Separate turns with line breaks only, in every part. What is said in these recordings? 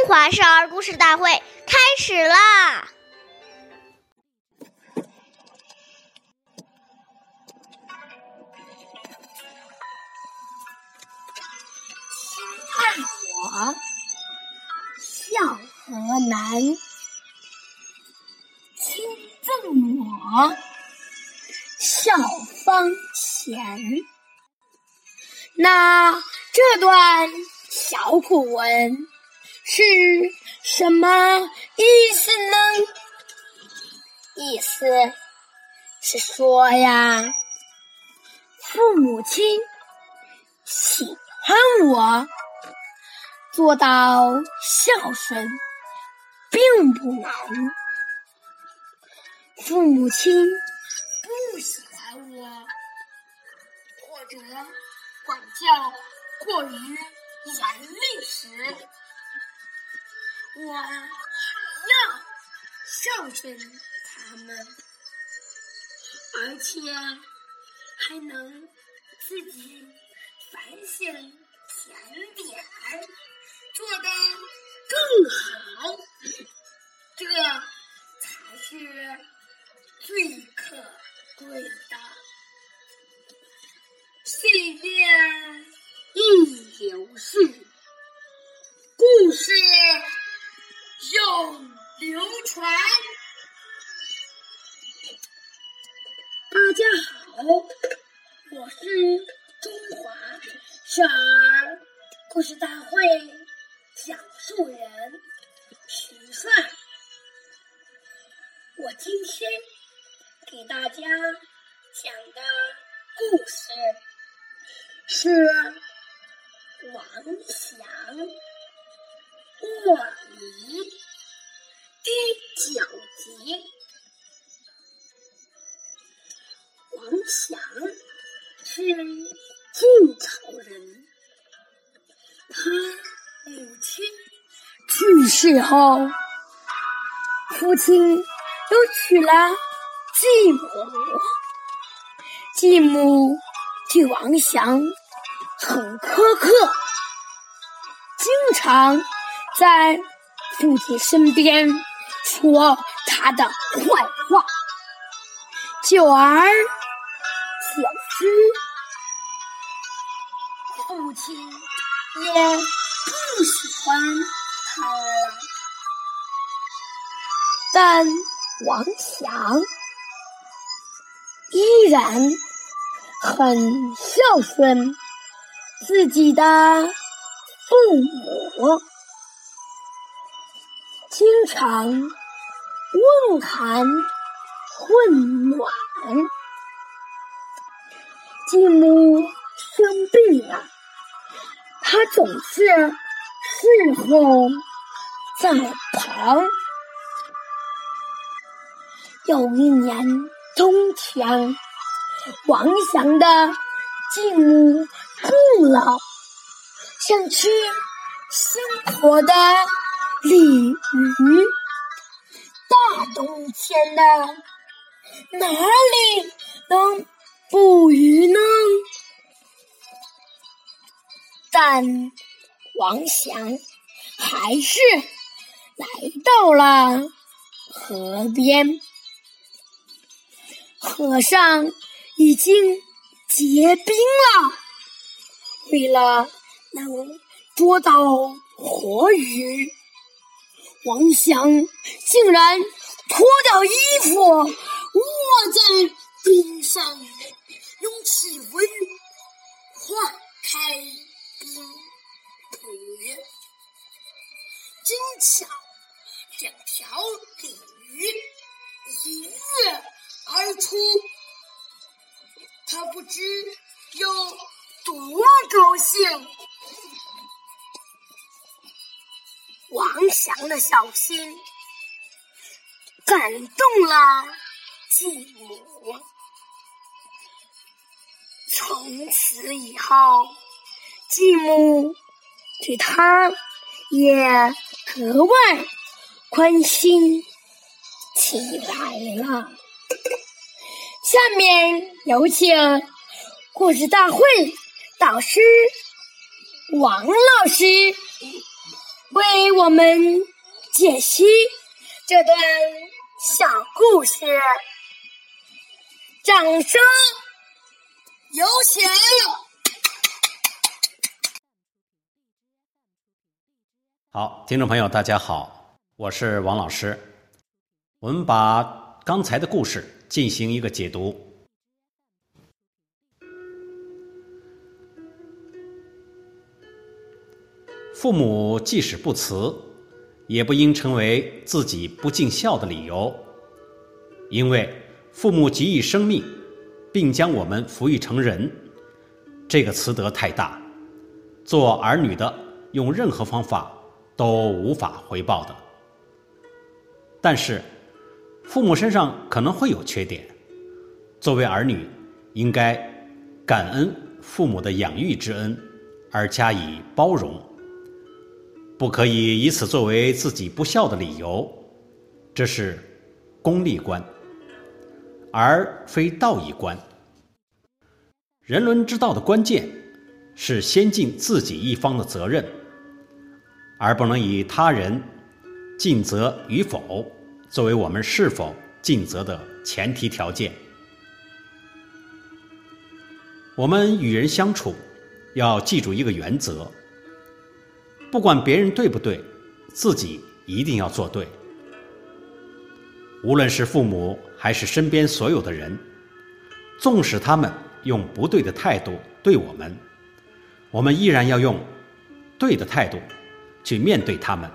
中华少儿故事大会开始啦！
亲爱我，孝河南；亲赠我，孝方前。那这段小古文是什么意思呢？意思是说呀，父母亲喜欢我，做到孝顺并不难；父母亲不喜欢我，或者管教过于严厉时，我还要孝顺他们，而且还能自己反省甜点，做得更好，这才是最可贵的。岁月易流逝，大家好，我是中华少儿故事大会讲述人徐帅。我今天给大家讲的故事是王祥卧离第九集。祥是晋朝人，他母亲去世后，父亲又娶了继母。继母对王祥很苛刻，经常在父亲身边说他的坏话。久而久之，父亲也不喜欢他了。但王祥依然很孝顺自己的父母，经常问寒。问暖，继母生病了，他总是侍候在旁。有一年冬天，王祥的继母病了，想吃鲜活的鲤鱼。大冬天的。哪里能捕鱼呢？但王祥还是来到了河边，河上已经结冰了。为了能捉到活鱼，王祥竟然脱掉衣服。卧在冰上，用体温化开冰腿，真巧，两条鲤鱼一跃而出。他不知有多高兴。王祥的小心感动了。继母，从此以后，继母对他也格外关心起来了。下面有请故事大会导师王老师为我们解析这段小故事。掌声有请！
好，听众朋友，大家好，我是王老师。我们把刚才的故事进行一个解读。父母即使不辞，也不应成为自己不尽孝的理由，因为父母给予生命，并将我们抚育成人，这个慈德太大，做儿女的用任何方法。都无法回报的。但是，父母身上可能会有缺点，作为儿女，应该感恩父母的养育之恩，而加以包容，不可以以此作为自己不孝的理由。这是功利观，而非道义观。人伦之道的关键是先尽自己一方的责任。而不能以他人尽责与否作为我们是否尽责的前提条件。我们与人相处，要记住一个原则：不管别人对不对，自己一定要做对。无论是父母还是身边所有的人，纵使他们用不对的态度对我们，我们依然要用对的态度。去面对他们，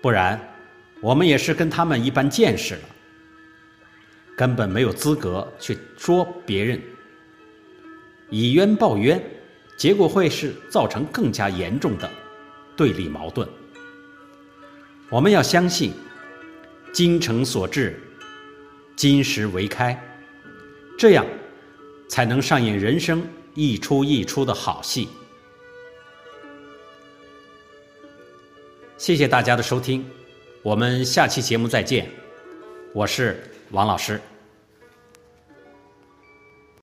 不然，我们也是跟他们一般见识了，根本没有资格去说别人，以冤报冤，结果会是造成更加严重的对立矛盾。我们要相信，精诚所至，金石为开，这样才能上演人生一出一出的好戏。谢谢大家的收听，我们下期节目再见，我是王老师。